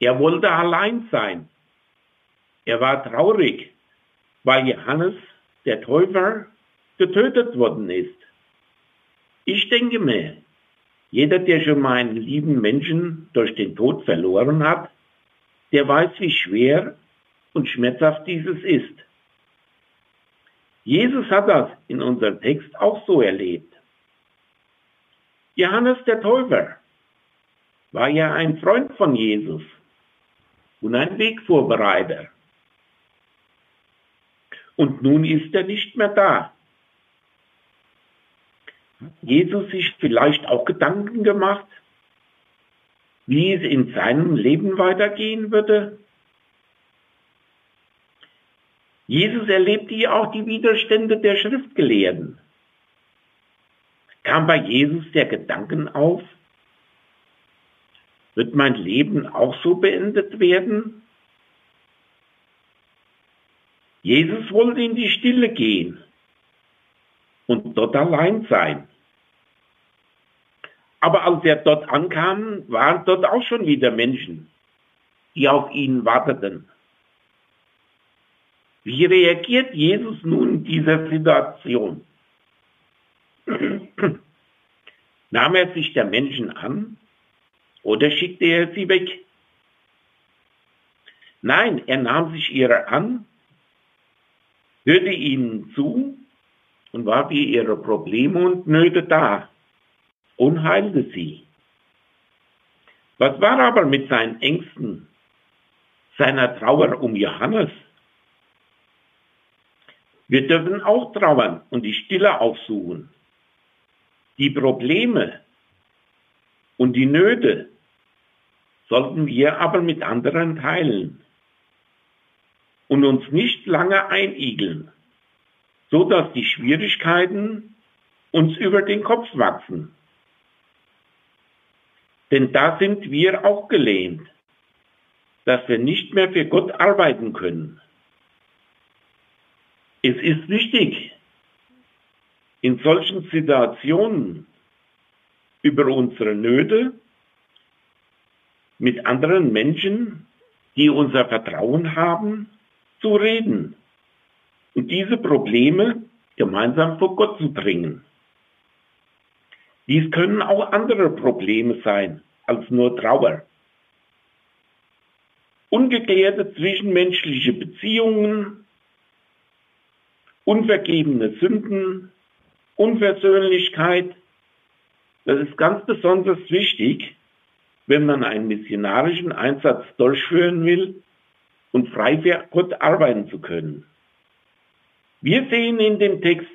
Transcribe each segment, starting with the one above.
Er wollte allein sein. Er war traurig, weil Johannes, der Täufer, getötet worden ist. Ich denke mir, jeder, der schon mal einen lieben Menschen durch den Tod verloren hat, der weiß, wie schwer und schmerzhaft dieses ist. Jesus hat das in unserem Text auch so erlebt. Johannes der Täufer war ja ein Freund von Jesus und ein Wegvorbereiter. Und nun ist er nicht mehr da. Jesus sich vielleicht auch Gedanken gemacht, wie es in seinem Leben weitergehen würde? Jesus erlebte ja auch die Widerstände der Schriftgelehrten. Kam bei Jesus der Gedanken auf, wird mein Leben auch so beendet werden? Jesus wollte in die Stille gehen und dort allein sein. Aber als er dort ankam, waren dort auch schon wieder Menschen, die auf ihn warteten. Wie reagiert Jesus nun in dieser Situation? Nahm er sich der Menschen an oder schickte er sie weg? Nein, er nahm sich ihrer an, hörte ihnen zu und war für ihre Probleme und Nöte da und heilte sie. Was war aber mit seinen Ängsten, seiner Trauer um Johannes? Wir dürfen auch trauern und die Stille aufsuchen. Die Probleme und die Nöte sollten wir aber mit anderen teilen und uns nicht lange einigeln, so dass die Schwierigkeiten uns über den Kopf wachsen. Denn da sind wir auch gelähmt, dass wir nicht mehr für Gott arbeiten können. Es ist wichtig, in solchen Situationen über unsere Nöte mit anderen Menschen, die unser Vertrauen haben, zu reden und diese Probleme gemeinsam vor Gott zu bringen. Dies können auch andere Probleme sein als nur Trauer. Ungeklärte zwischenmenschliche Beziehungen, unvergebene Sünden, Unversöhnlichkeit. Das ist ganz besonders wichtig, wenn man einen missionarischen Einsatz durchführen will und frei für Gott arbeiten zu können. Wir sehen in dem Text,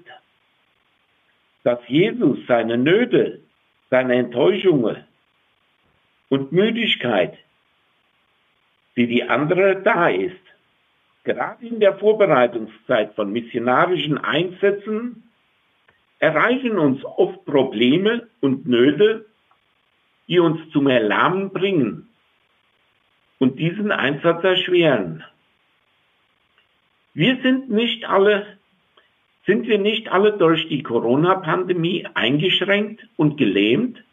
dass Jesus seine Nöte, seine Enttäuschungen und Müdigkeit, wie die andere da ist, gerade in der Vorbereitungszeit von missionarischen Einsätzen, erreichen uns oft Probleme und Nöte, die uns zum Erlahmen bringen und diesen Einsatz erschweren. Wir sind nicht alle, sind wir nicht alle durch die Corona-Pandemie eingeschränkt und gelähmt?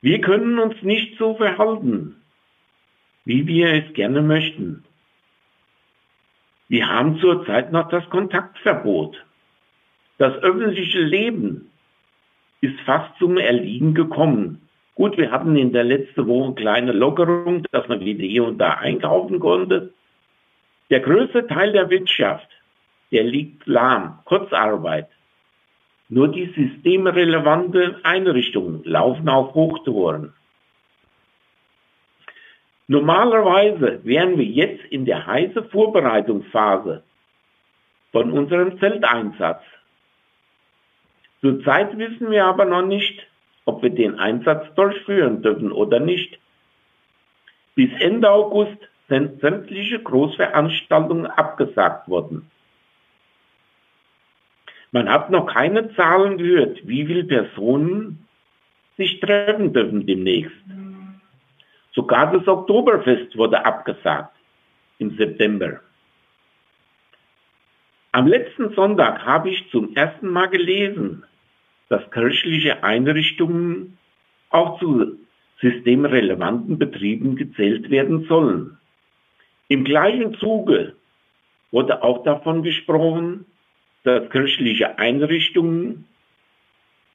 Wir können uns nicht so verhalten, wie wir es gerne möchten. Wir haben zurzeit noch das Kontaktverbot. Das öffentliche Leben ist fast zum Erliegen gekommen. Gut, wir hatten in der letzten Woche eine kleine Lockerung, dass man wieder hier und da einkaufen konnte. Der größte Teil der Wirtschaft, der liegt lahm, Kurzarbeit. Nur die systemrelevante Einrichtungen laufen auf Hochtouren. Normalerweise wären wir jetzt in der heißen Vorbereitungsphase von unserem Zelteinsatz. Zurzeit wissen wir aber noch nicht, ob wir den Einsatz durchführen dürfen oder nicht. Bis Ende August sind sämtliche Großveranstaltungen abgesagt worden. Man hat noch keine Zahlen gehört, wie viele Personen sich treffen dürfen demnächst. Sogar das Oktoberfest wurde abgesagt im September. Am letzten Sonntag habe ich zum ersten Mal gelesen, dass kirchliche Einrichtungen auch zu systemrelevanten Betrieben gezählt werden sollen. Im gleichen Zuge wurde auch davon gesprochen, dass kirchliche Einrichtungen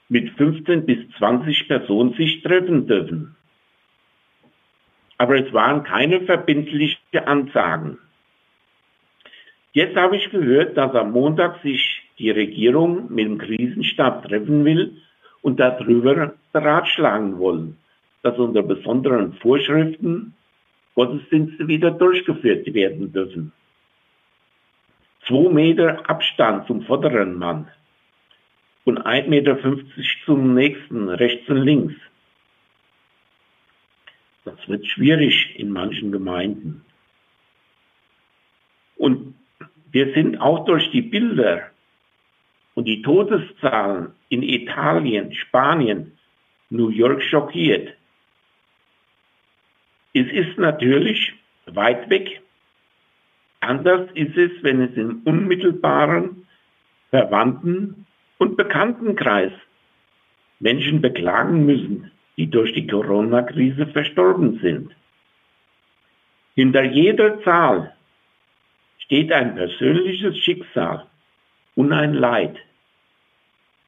mit 15 bis 20 Personen sich treffen dürfen. Aber es waren keine verbindlichen Ansagen. Jetzt habe ich gehört, dass am Montag sich die Regierung mit dem Krisenstab treffen will und darüber beratschlagen wollen, dass unter besonderen Vorschriften Gottesdienste wieder durchgeführt werden dürfen. Zwei Meter Abstand zum vorderen Mann und 1,50 Meter zum nächsten, rechts und links. Das wird schwierig in manchen Gemeinden. Und wir sind auch durch die Bilder und die Todeszahlen in Italien, Spanien, New York schockiert. Es ist natürlich weit weg. Anders ist es, wenn es im unmittelbaren Verwandten- und Bekanntenkreis Menschen beklagen müssen, die durch die Corona-Krise verstorben sind. Hinter jeder Zahl steht ein persönliches Schicksal und ein Leid.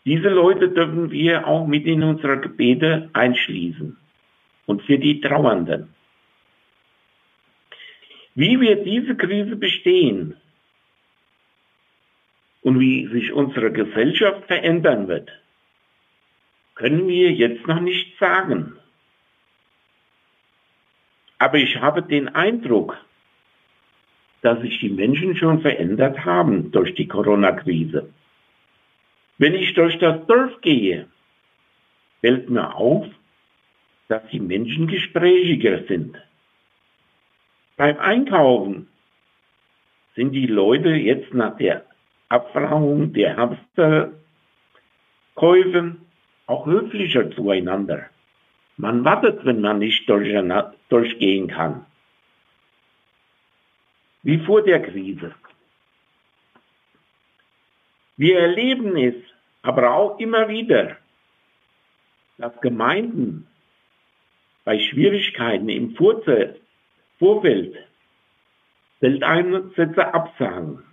Diese Leute dürfen wir auch mit in unsere Gebete einschließen und für die Trauernden. Wie wir diese Krise bestehen und wie sich unsere Gesellschaft verändern wird, können wir jetzt noch nicht sagen. Aber ich habe den Eindruck, dass sich die Menschen schon verändert haben durch die Corona-Krise. Wenn ich durch das Dorf gehe, fällt mir auf, dass die Menschen gesprächiger sind. Beim Einkaufen sind die Leute jetzt nach der Abfragung der Hamsterkäufe auch höflicher zueinander. Man wartet, wenn man nicht durchgehen kann wie vor der Krise. Wir erleben es aber auch immer wieder, dass Gemeinden bei Schwierigkeiten im Vorfeld Feldeinsätze absagen,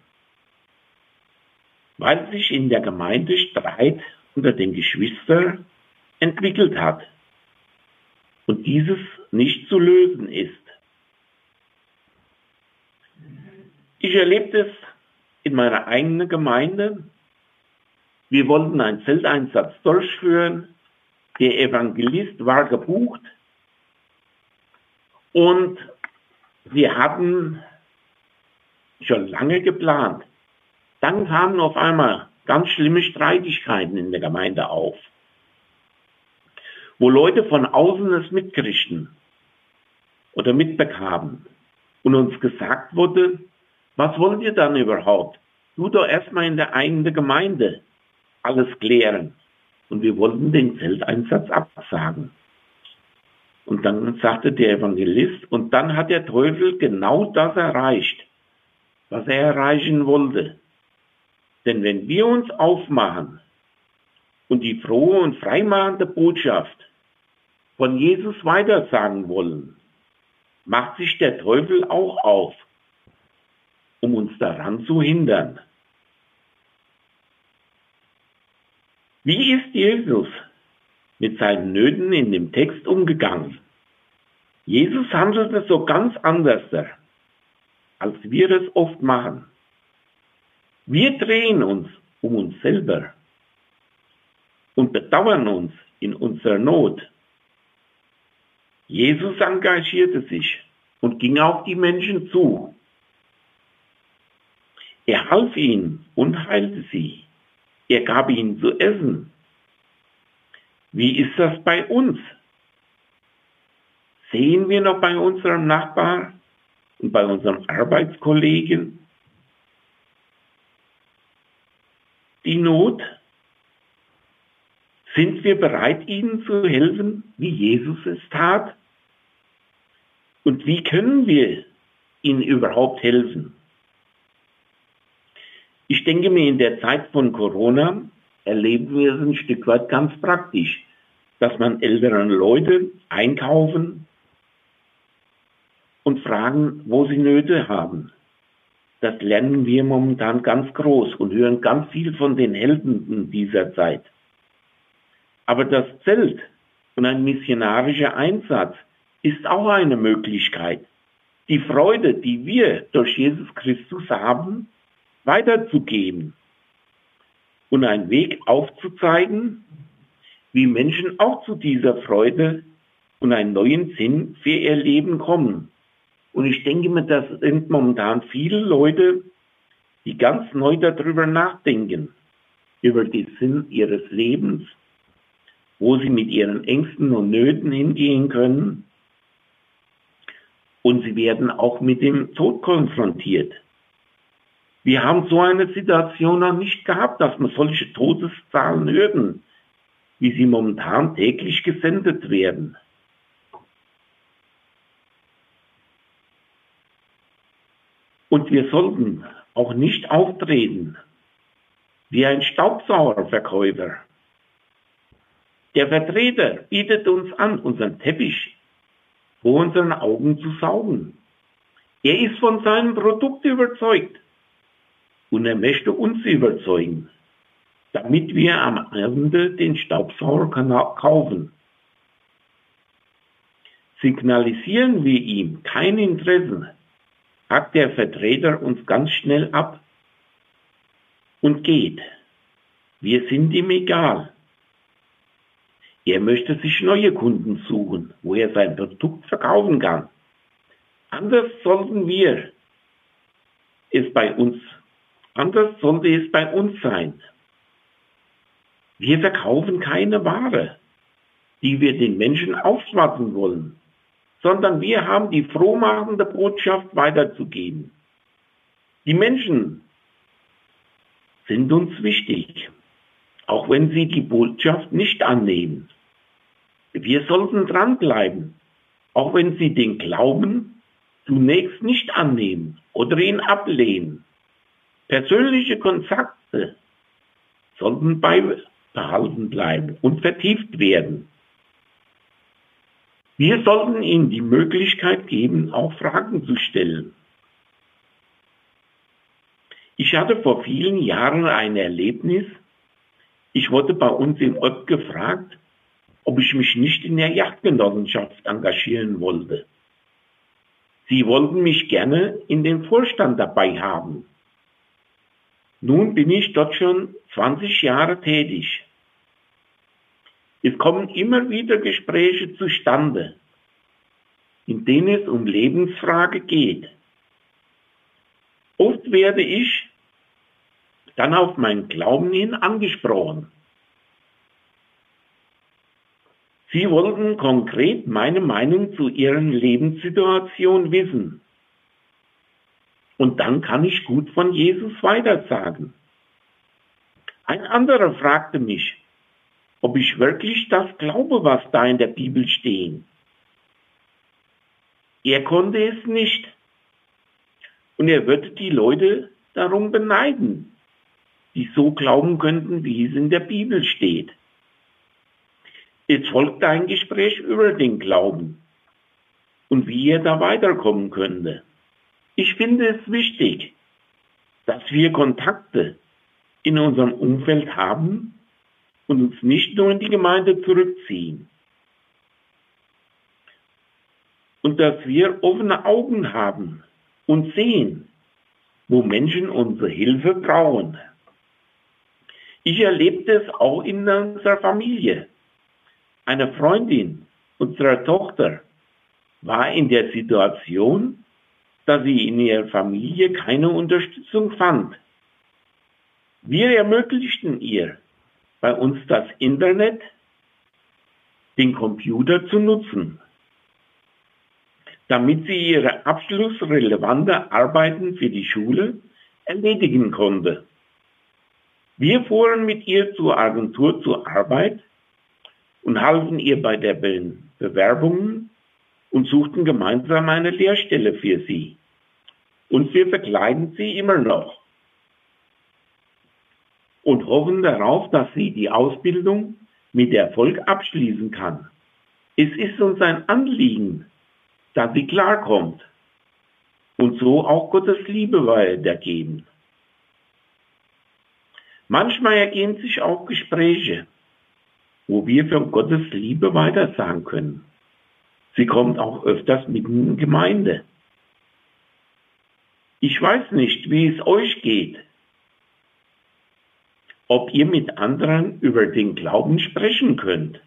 weil sich in der Gemeinde Streit unter den Geschwistern entwickelt hat und dieses nicht zu lösen ist. Ich erlebte es in meiner eigenen Gemeinde. Wir wollten einen Feldeinsatz durchführen. Der Evangelist war gebucht. Und wir hatten schon lange geplant. Dann kamen auf einmal ganz schlimme Streitigkeiten in der Gemeinde auf, wo Leute von außen es mitkriegten oder mitbekamen und uns gesagt wurde, was wollt ihr dann überhaupt? Tu doch erstmal in der eigenen Gemeinde alles klären. Und wir wollten den Feldeinsatz absagen. Und dann sagte der Evangelist, und dann hat der Teufel genau das erreicht, was er erreichen wollte. Denn wenn wir uns aufmachen und die frohe und freimachende Botschaft von Jesus weitersagen wollen, macht sich der Teufel auch auf um uns daran zu hindern. Wie ist Jesus mit seinen Nöten in dem Text umgegangen? Jesus handelte so ganz anders, als wir es oft machen. Wir drehen uns um uns selber und bedauern uns in unserer Not. Jesus engagierte sich und ging auf die Menschen zu er half ihnen und heilte sie. Er gab ihnen zu essen. Wie ist das bei uns? Sehen wir noch bei unserem Nachbar und bei unserem Arbeitskollegen die Not? Sind wir bereit, ihnen zu helfen, wie Jesus es tat? Und wie können wir ihnen überhaupt helfen? Ich denke mir, in der Zeit von Corona erleben wir es ein Stück weit ganz praktisch. dass man älteren Leute einkaufen und fragen, wo sie Nöte haben. Das lernen wir momentan ganz groß und hören ganz viel von den Helden dieser Zeit. Aber das Zelt und ein missionarischer Einsatz ist auch eine Möglichkeit, die Freude, die wir durch Jesus Christus haben, weiterzugeben und einen Weg aufzuzeigen, wie Menschen auch zu dieser Freude und einen neuen Sinn für ihr Leben kommen. Und ich denke mir, das sind momentan viele Leute, die ganz neu darüber nachdenken, über den Sinn ihres Lebens, wo sie mit ihren Ängsten und Nöten hingehen können. Und sie werden auch mit dem Tod konfrontiert. Wir haben so eine Situation noch nicht gehabt, dass wir solche Todeszahlen hören, wie sie momentan täglich gesendet werden. Und wir sollten auch nicht auftreten wie ein Staubsaugerverkäufer. Der Vertreter bietet uns an, unseren Teppich vor unseren Augen zu saugen. Er ist von seinem Produkt überzeugt und er möchte uns überzeugen, damit wir am Ende den Staubsauger kaufen. Signalisieren wir ihm kein Interesse, hackt der Vertreter uns ganz schnell ab und geht. Wir sind ihm egal. Er möchte sich neue Kunden suchen, wo er sein Produkt verkaufen kann. Anders sollten wir es bei uns, anders sollte es bei uns sein. Wir verkaufen keine Ware, die wir den Menschen aufschwatzen wollen sondern wir haben die frohmachende Botschaft weiterzugeben. Die Menschen sind uns wichtig, auch wenn sie die Botschaft nicht annehmen. Wir sollten dranbleiben, auch wenn sie den Glauben zunächst nicht annehmen oder ihn ablehnen. Persönliche Kontakte sollten beibehalten bleiben und vertieft werden. Wir sollten ihnen die Möglichkeit geben, auch Fragen zu stellen. Ich hatte vor vielen Jahren ein Erlebnis. Ich wurde bei uns im Ort gefragt, ob ich mich nicht in der Jagdgenossenschaft engagieren wollte. Sie wollten mich gerne in den Vorstand dabei haben. Nun bin ich dort schon 20 Jahre tätig. Es kommen immer wieder Gespräche zustande, in denen es um Lebensfrage geht. Oft werde ich dann auf meinen Glauben hin angesprochen. Sie wollten konkret meine Meinung zu ihren Lebenssituation wissen. Und dann kann ich gut von Jesus weitersagen. Ein anderer fragte mich, ob ich wirklich das glaube, was da in der Bibel steht. Er konnte es nicht. Und er würde die Leute darum beneiden, die so glauben könnten, wie es in der Bibel steht. Jetzt folgt ein Gespräch über den Glauben und wie er da weiterkommen könnte. Ich finde es wichtig, dass wir Kontakte in unserem Umfeld haben, und uns nicht nur in die Gemeinde zurückziehen. Und dass wir offene Augen haben und sehen, wo Menschen unsere Hilfe brauchen. Ich erlebte es auch in unserer Familie. Eine Freundin unserer Tochter war in der Situation, dass sie in ihrer Familie keine Unterstützung fand. Wir ermöglichten ihr, bei uns das Internet, den Computer zu nutzen, damit sie ihre abschlussrelevante Arbeiten für die Schule erledigen konnte. Wir fuhren mit ihr zur Agentur zur Arbeit und halfen ihr bei der Be Bewerbung und suchten gemeinsam eine Lehrstelle für sie. Und wir verkleiden sie immer noch und hoffen darauf, dass sie die Ausbildung mit Erfolg abschließen kann. Es ist uns ein Anliegen, dass sie klarkommt und so auch Gottes Liebe weitergeben. Manchmal ergehen sich auch Gespräche, wo wir von Gottes Liebe weitersagen können. Sie kommt auch öfters mitten in Gemeinde. Ich weiß nicht, wie es euch geht, ob ihr mit anderen über den Glauben sprechen könnt.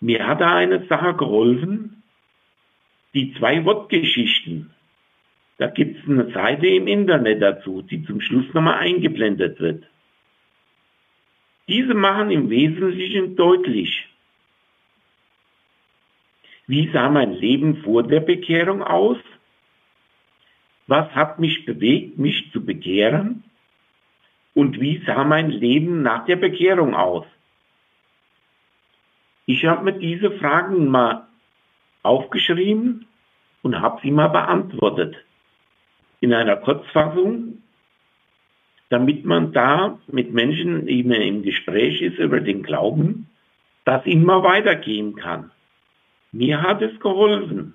Mir hat da eine Sache geholfen, die zwei Wortgeschichten. Da gibt es eine Seite im Internet dazu, die zum Schluss nochmal eingeblendet wird. Diese machen im Wesentlichen deutlich, wie sah mein Leben vor der Bekehrung aus? Was hat mich bewegt, mich zu bekehren? Und wie sah mein Leben nach der Bekehrung aus? Ich habe mir diese Fragen mal aufgeschrieben und habe sie mal beantwortet. In einer Kurzfassung, damit man da mit Menschen, man im Gespräch ist über den Glauben, das immer weitergehen kann. Mir hat es geholfen.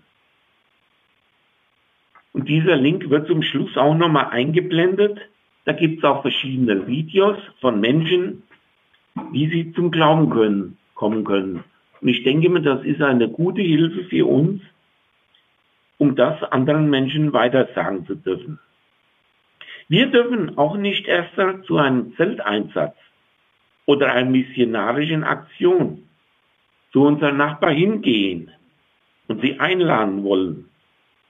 Und dieser Link wird zum Schluss auch nochmal eingeblendet. Da gibt es auch verschiedene Videos von Menschen, wie sie zum Glauben können, kommen können. Und ich denke mir, das ist eine gute Hilfe für uns, um das anderen Menschen weitersagen zu dürfen. Wir dürfen auch nicht erst zu einem Zelteinsatz oder einer missionarischen Aktion zu unserem Nachbar hingehen und sie einladen wollen,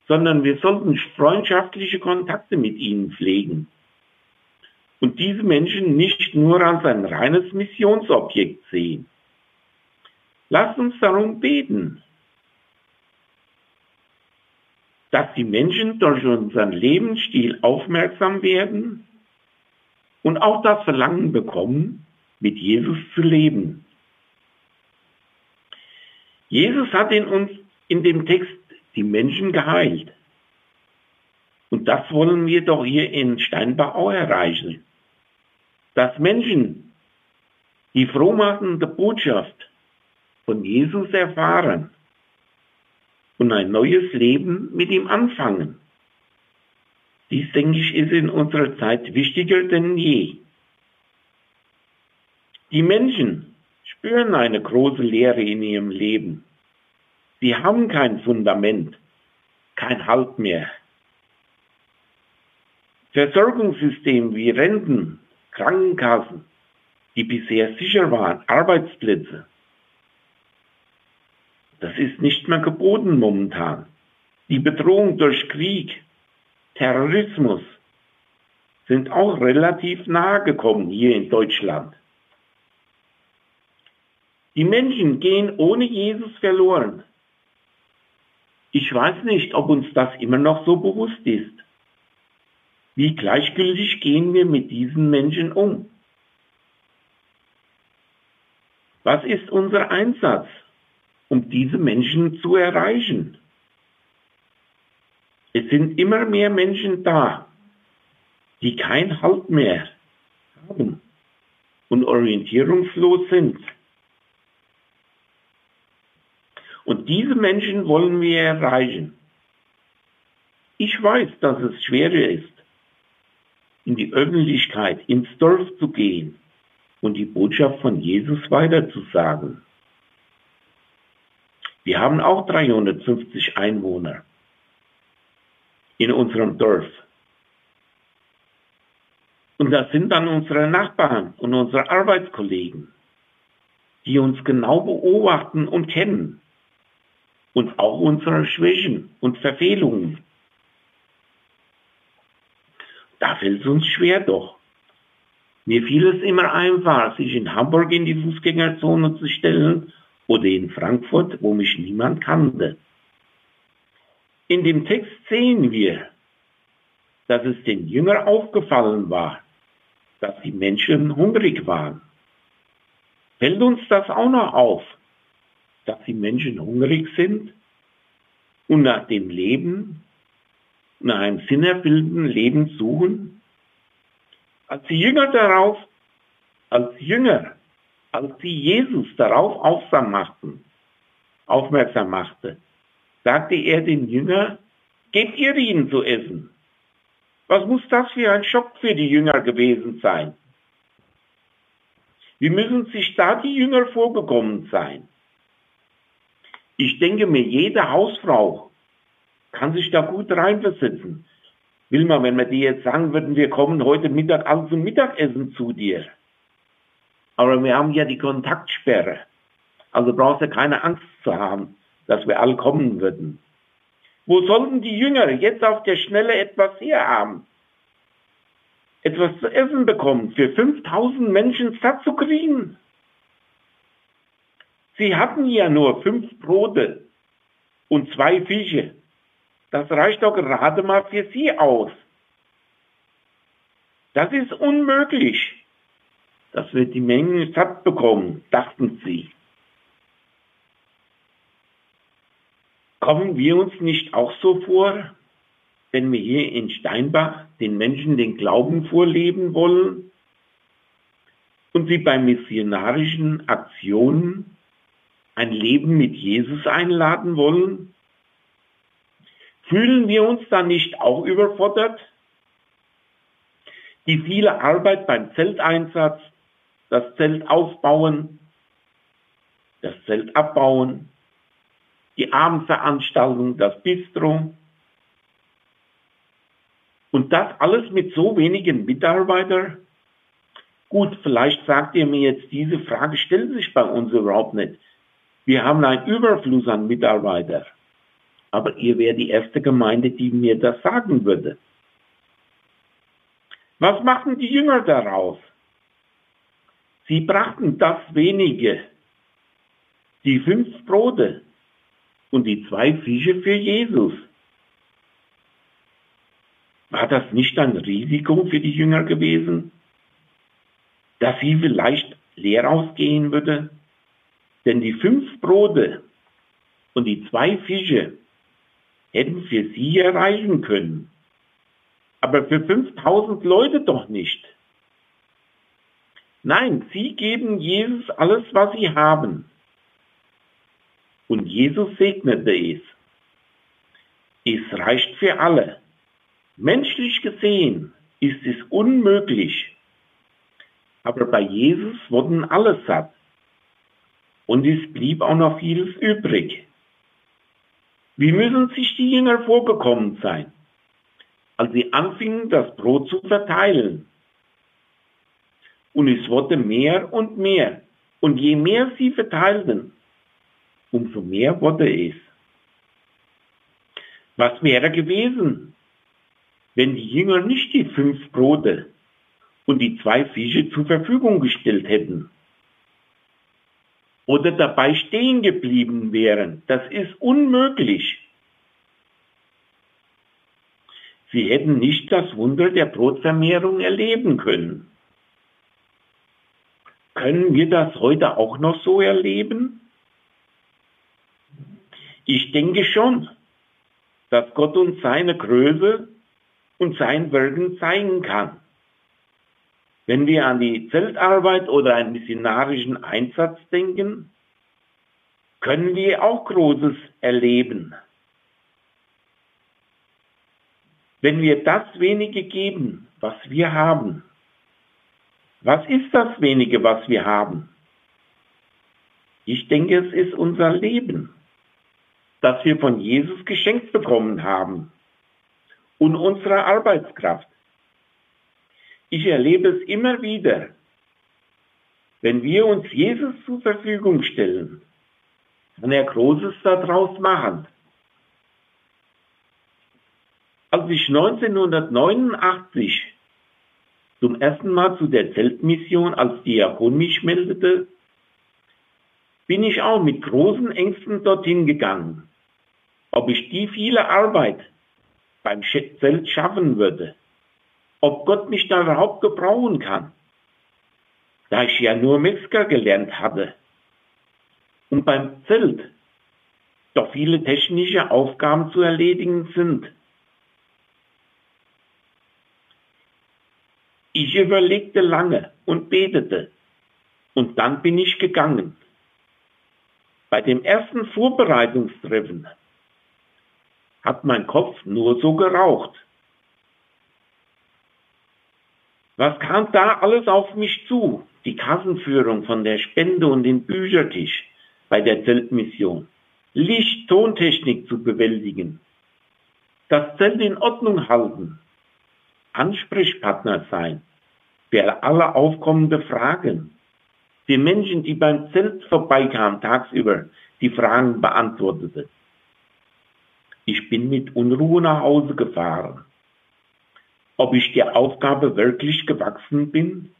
sondern wir sollten freundschaftliche Kontakte mit ihnen pflegen und diese Menschen nicht nur als ein reines Missionsobjekt sehen. Lasst uns darum beten, dass die Menschen durch unseren Lebensstil aufmerksam werden und auch das Verlangen bekommen, mit Jesus zu leben. Jesus hat in uns in dem Text die Menschen geheilt. Und das wollen wir doch hier in Steinbach auch erreichen. Dass Menschen die frohmachende Botschaft von Jesus erfahren und ein neues Leben mit ihm anfangen. Dies, denke ich, ist in unserer Zeit wichtiger denn je. Die Menschen spüren eine große Leere in ihrem Leben. Sie haben kein Fundament, kein Halt mehr. Versorgungssystem wie Renten, Krankenkassen, die bisher sicher waren, Arbeitsplätze, das ist nicht mehr geboten momentan. Die Bedrohung durch Krieg, Terrorismus sind auch relativ nahe gekommen hier in Deutschland. Die Menschen gehen ohne Jesus verloren. Ich weiß nicht, ob uns das immer noch so bewusst ist. Wie gleichgültig gehen wir mit diesen Menschen um? Was ist unser Einsatz? um diese Menschen zu erreichen. Es sind immer mehr Menschen da, die kein Halt mehr haben und orientierungslos sind. Diese Menschen wollen wir erreichen. Ich weiß, dass es schwerer ist, in die Öffentlichkeit, ins Dorf zu gehen und die Botschaft von Jesus weiterzusagen. Wir haben auch 350 Einwohner in unserem Dorf. Und das sind dann unsere Nachbarn und unsere Arbeitskollegen, die uns genau beobachten und kennen. Und auch unsere Schwächen und Verfehlungen. Da fällt es uns schwer doch. Mir fiel es immer einfach, sich in Hamburg in die Fußgängerzone zu stellen oder in Frankfurt, wo mich niemand kannte. In dem Text sehen wir, dass es den Jüngern aufgefallen war, dass die Menschen hungrig waren. Fällt uns das auch noch auf, dass die Menschen hungrig sind und nach dem Leben, nach einem sinnerfüllten Leben suchen? Als Jünger darauf, als Jünger als sie Jesus darauf aufmerksam machten, aufmerksam machte, sagte er den Jünger, gebt ihr ihnen zu essen. Was muss das für ein Schock für die Jünger gewesen sein? Wie müssen sich da die Jünger vorgekommen sein? Ich denke mir, jede Hausfrau kann sich da gut reinversetzen. Will man, wenn wir dir jetzt sagen würden, wir kommen heute Mittag an zum Mittagessen zu dir. Aber wir haben ja die Kontaktsperre. Also brauchst du keine Angst zu haben, dass wir alle kommen würden. Wo sollten die Jünger jetzt auf der Schnelle etwas herhaben? Etwas zu essen bekommen, für 5000 Menschen satt zu kriegen? Sie hatten ja nur fünf Brote und zwei Fische. Das reicht doch gerade mal für sie aus. Das ist unmöglich, dass wir die Mengen satt bekommen, dachten sie. Kommen wir uns nicht auch so vor, wenn wir hier in Steinbach den Menschen den Glauben vorleben wollen und sie bei missionarischen Aktionen ein Leben mit Jesus einladen wollen? Fühlen wir uns da nicht auch überfordert? Die viele Arbeit beim Zelteinsatz, das Zelt aufbauen, das Zelt abbauen, die Abendveranstaltung, das Bistro. Und das alles mit so wenigen Mitarbeitern? Gut, vielleicht sagt ihr mir jetzt, diese Frage stellt sich bei uns überhaupt nicht. Wir haben einen Überfluss an Mitarbeitern. Aber ihr wärt die erste Gemeinde, die mir das sagen würde. Was machten die Jünger daraus? Sie brachten das wenige, die fünf Brote und die zwei Fische für Jesus. War das nicht ein Risiko für die Jünger gewesen, dass sie vielleicht leer ausgehen würde? Denn die fünf Brote und die zwei Fische hätten für sie erreichen können. Aber für 5000 Leute doch nicht. Nein, sie geben Jesus alles, was sie haben. Und Jesus segnete es. Es reicht für alle. Menschlich gesehen ist es unmöglich. Aber bei Jesus wurden alle satt. Und es blieb auch noch vieles übrig. Wie müssen sich die Jünger vorgekommen sein, als sie anfingen, das Brot zu verteilen? Und es wurde mehr und mehr. Und je mehr sie verteilten, umso mehr wurde es. Was wäre gewesen, wenn die Jünger nicht die fünf Brote und die zwei Fische zur Verfügung gestellt hätten? Oder dabei stehen geblieben wären. Das ist unmöglich. Sie hätten nicht das Wunder der Brotvermehrung erleben können. Können wir das heute auch noch so erleben? Ich denke schon, dass Gott uns seine Größe und sein Wirken zeigen kann. Wenn wir an die Zeltarbeit oder einen missionarischen Einsatz denken, können wir auch Großes erleben. Wenn wir das wenige geben, was wir haben, was ist das wenige, was wir haben? Ich denke, es ist unser Leben, das wir von Jesus geschenkt bekommen haben und unsere Arbeitskraft. Ich erlebe es immer wieder. Wenn wir uns Jesus zur Verfügung stellen, kann er Großes daraus machen. Als ich 1989 zum ersten Mal zu der Zeltmission als Diakon mich meldete, bin ich auch mit großen Ängsten dorthin gegangen, ob ich die viele Arbeit beim Zelt schaffen würde ob Gott mich da überhaupt gebrauchen kann, da ich ja nur Metzger gelernt hatte und beim Zelt doch viele technische Aufgaben zu erledigen sind. Ich überlegte lange und betete, Und dann bin ich gegangen. Bei dem ersten Vorbereitungstreffen hat mein Kopf nur so geraucht. Was kam da alles auf mich zu? Die Kassenführung von der Spende und den Büchertisch bei der Zeltmission. Licht, Tontechnik zu bewältigen. Das Zelt in Ordnung halten. Ansprechpartner sein. Für alle aufkommende Fragen. Die Menschen, die beim Zelt vorbeikamen tagsüber, die Fragen beantwortete. Ich bin mit Unruhe nach Hause gefahren ob ich der Aufgabe wirklich gewachsen bin.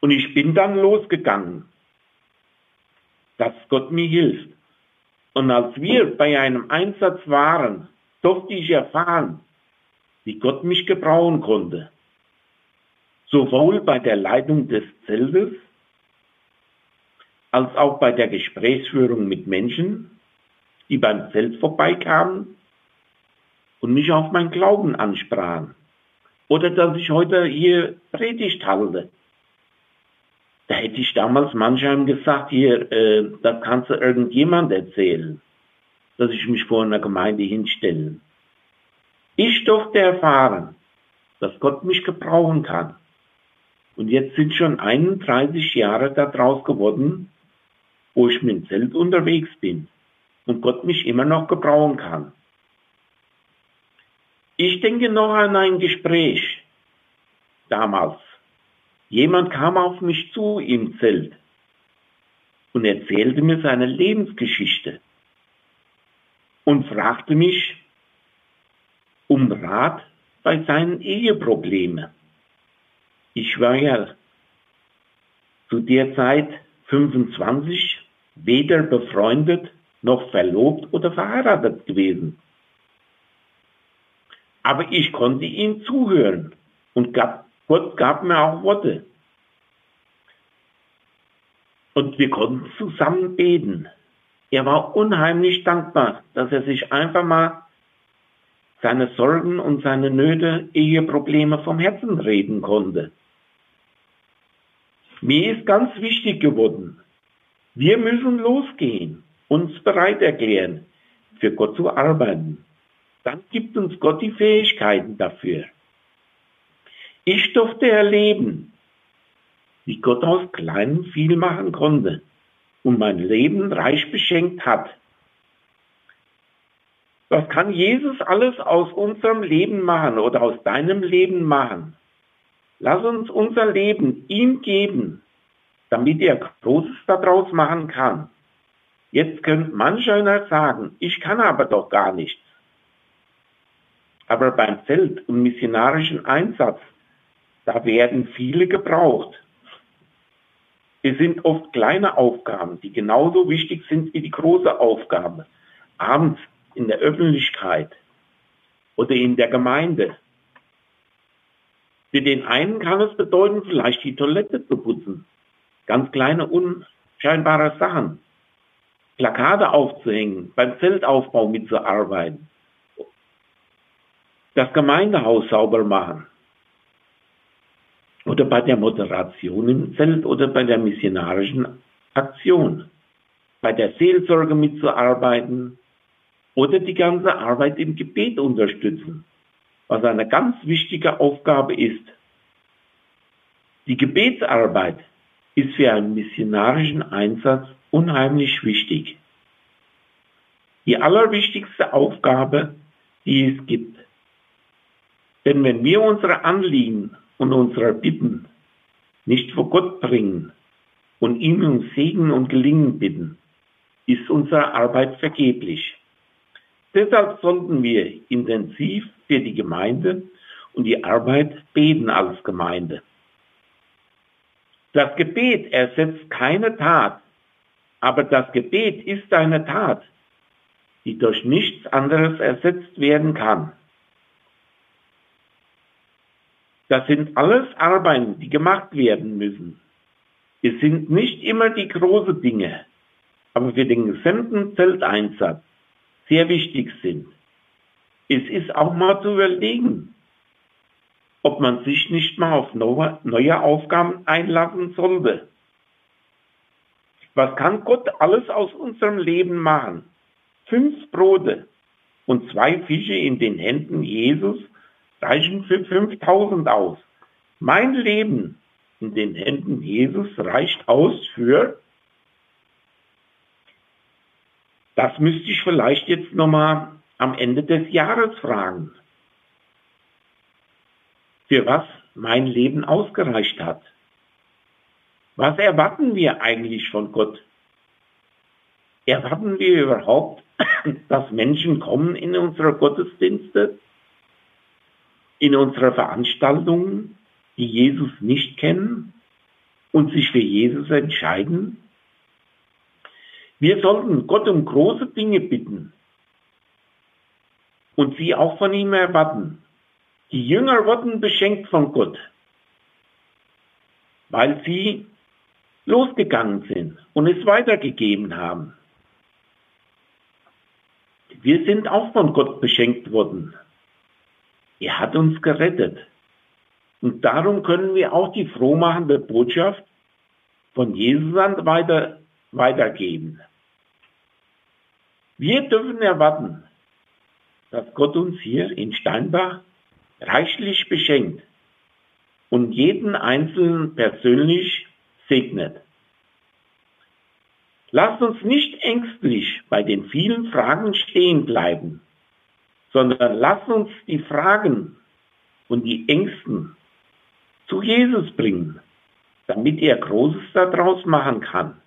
Und ich bin dann losgegangen, dass Gott mir hilft. Und als wir bei einem Einsatz waren, durfte ich erfahren, wie Gott mich gebrauchen konnte. Sowohl bei der Leitung des Zeltes als auch bei der Gesprächsführung mit Menschen, die beim Zelt vorbeikamen und mich auf mein Glauben ansprachen. Oder dass ich heute hier Predigt halte. Da hätte ich damals manchem gesagt, hier, äh, das kannst du irgendjemand erzählen, dass ich mich vor einer Gemeinde hinstelle. Ich durfte erfahren, dass Gott mich gebrauchen kann. Und jetzt sind schon 31 Jahre daraus geworden, wo ich mit dem Zelt unterwegs bin und Gott mich immer noch gebrauchen kann. Ich denke noch an ein Gespräch damals. Jemand kam auf mich zu im Zelt und erzählte mir seine Lebensgeschichte und fragte mich um Rat bei seinen Eheproblemen. Ich war ja zu der Zeit 25, weder befreundet noch verlobt oder verheiratet gewesen. Aber ich konnte ihm zuhören und gab, Gott gab mir auch Worte. Und wir konnten zusammen beten. Er war unheimlich dankbar, dass er sich einfach mal seine Sorgen und seine Nöte, Eheprobleme vom Herzen reden konnte. Mir ist ganz wichtig geworden, wir müssen losgehen, uns bereit erklären, für Gott zu arbeiten dann gibt uns Gott die Fähigkeiten dafür. Ich durfte erleben, wie Gott aus Kleinem viel machen konnte und mein Leben reich beschenkt hat. Was kann Jesus alles aus unserem Leben machen oder aus deinem Leben machen? Lass uns unser Leben ihm geben, damit er Großes daraus machen kann. Jetzt könnte manch einer sagen, ich kann aber doch gar nichts. Aber beim Feld- und missionarischen Einsatz, da werden viele gebraucht. Es sind oft kleine Aufgaben, die genauso wichtig sind wie die große Aufgabe. Abends in der Öffentlichkeit oder in der Gemeinde. Für den einen kann es bedeuten, vielleicht die Toilette zu putzen. Ganz kleine, unscheinbare Sachen. Plakate aufzuhängen, beim Zeltaufbau mitzuarbeiten das Gemeindehaus sauber machen. Oder bei der Moderation im Zelt oder bei der missionarischen Aktion. Bei der Seelsorge mitzuarbeiten oder die ganze Arbeit im Gebet unterstützen, was eine ganz wichtige Aufgabe ist. Die Gebetsarbeit ist für einen missionarischen Einsatz unheimlich wichtig. Die allerwichtigste Aufgabe, die es gibt. Denn wenn wir unsere Anliegen und unsere Bitten nicht vor Gott bringen und ihm um Segen und Gelingen bitten, ist unsere Arbeit vergeblich. Deshalb sollten wir intensiv für die Gemeinde und die Arbeit beten als Gemeinde. Das Gebet ersetzt keine Tat, aber das Gebet ist eine Tat, die durch nichts anderes ersetzt werden kann. Das sind alles Arbeiten, die gemacht werden müssen. Es sind nicht immer die großen Dinge, aber für den gesamten Zelteinsatz sehr wichtig sind. Es ist auch mal zu überlegen, ob man sich nicht mal auf neue Aufgaben einlassen sollte. Was kann Gott alles aus unserem Leben machen? Fünf Brote und zwei Fische in den Händen Jesus reichen für 5000 aus. Mein Leben in den Händen Jesus reicht aus für, das müsste ich vielleicht jetzt nochmal am Ende des Jahres fragen, für was mein Leben ausgereicht hat. Was erwarten wir eigentlich von Gott? Erwarten wir überhaupt, dass Menschen kommen in unsere Gottesdienste, in unsere Veranstaltungen, die Jesus nicht kennen und sich für Jesus entscheiden? Wir sollten Gott um große Dinge bitten und sie auch von ihm erwarten. Die Jünger wurden beschenkt von Gott, weil sie losgegangen sind und es weitergegeben haben. Wir sind auch von Gott beschenkt worden. Er hat uns gerettet. Und darum können wir auch die frohmachende Botschaft von Jesus an weiter, weitergeben. Wir dürfen erwarten, dass Gott uns hier in Steinbach reichlich beschenkt und jeden Einzelnen persönlich segnet. Lasst uns nicht ängstlich bei den vielen Fragen stehen bleiben, sondern lasst uns die Fragen und die Ängsten zu Jesus bringen, damit er Großes daraus machen kann.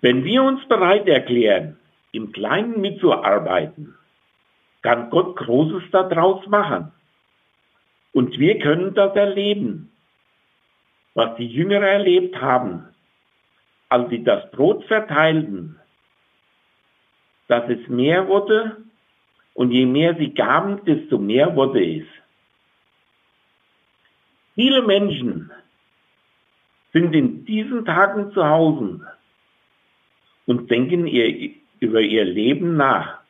Wenn wir uns bereit erklären, im Kleinen mitzuarbeiten, kann Gott Großes daraus machen. Und wir können das erleben, was die Jünger erlebt haben, als sie das Brot verteilten, dass es mehr wurde und je mehr sie gaben, desto mehr wurde es. Viele Menschen sind in diesen Tagen zu Hause und denken ihr, über ihr Leben nach.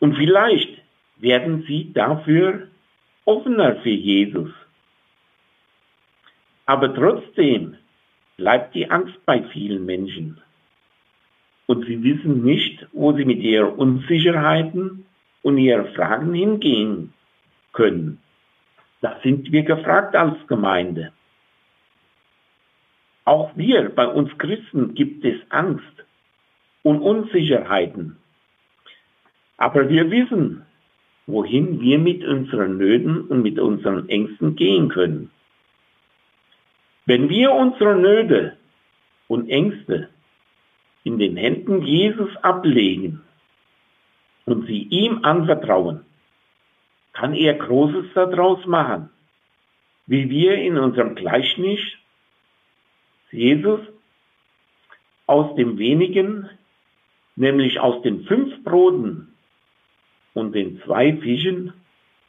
Und vielleicht werden sie dafür offener für Jesus. Aber trotzdem bleibt die Angst bei vielen Menschen. Und sie wissen nicht, wo sie mit ihren Unsicherheiten und ihren Fragen hingehen können. Da sind wir gefragt als Gemeinde. Auch wir, bei uns Christen, gibt es Angst und Unsicherheiten. Aber wir wissen, wohin wir mit unseren Nöten und mit unseren Ängsten gehen können. Wenn wir unsere Nöte und Ängste in den Händen Jesus ablegen und sie ihm anvertrauen, kann er Großes daraus machen, wie wir in unserem Gleichnis Jesus aus dem wenigen, nämlich aus den fünf Broten und den zwei Fischen,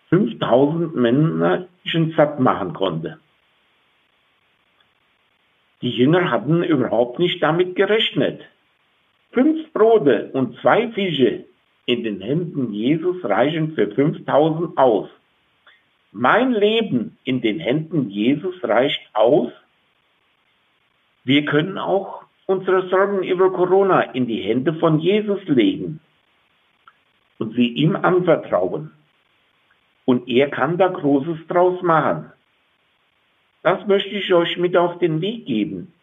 5000 Menschen satt machen konnte. Die Jünger hatten überhaupt nicht damit gerechnet. Fünf Brote und zwei Fische in den Händen Jesus reichen für 5000 aus. Mein Leben in den Händen Jesus reicht aus, wir können auch unsere Sorgen über Corona in die Hände von Jesus legen und sie ihm anvertrauen. Und er kann da Großes draus machen. Das möchte ich euch mit auf den Weg geben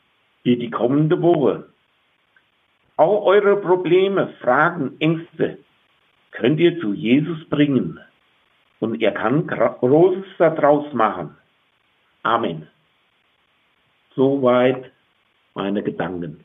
für die kommende Woche. All eure Probleme, Fragen, Ängste könnt ihr zu Jesus bringen und er kann Großes daraus machen. Amen. Soweit meine Gedanken.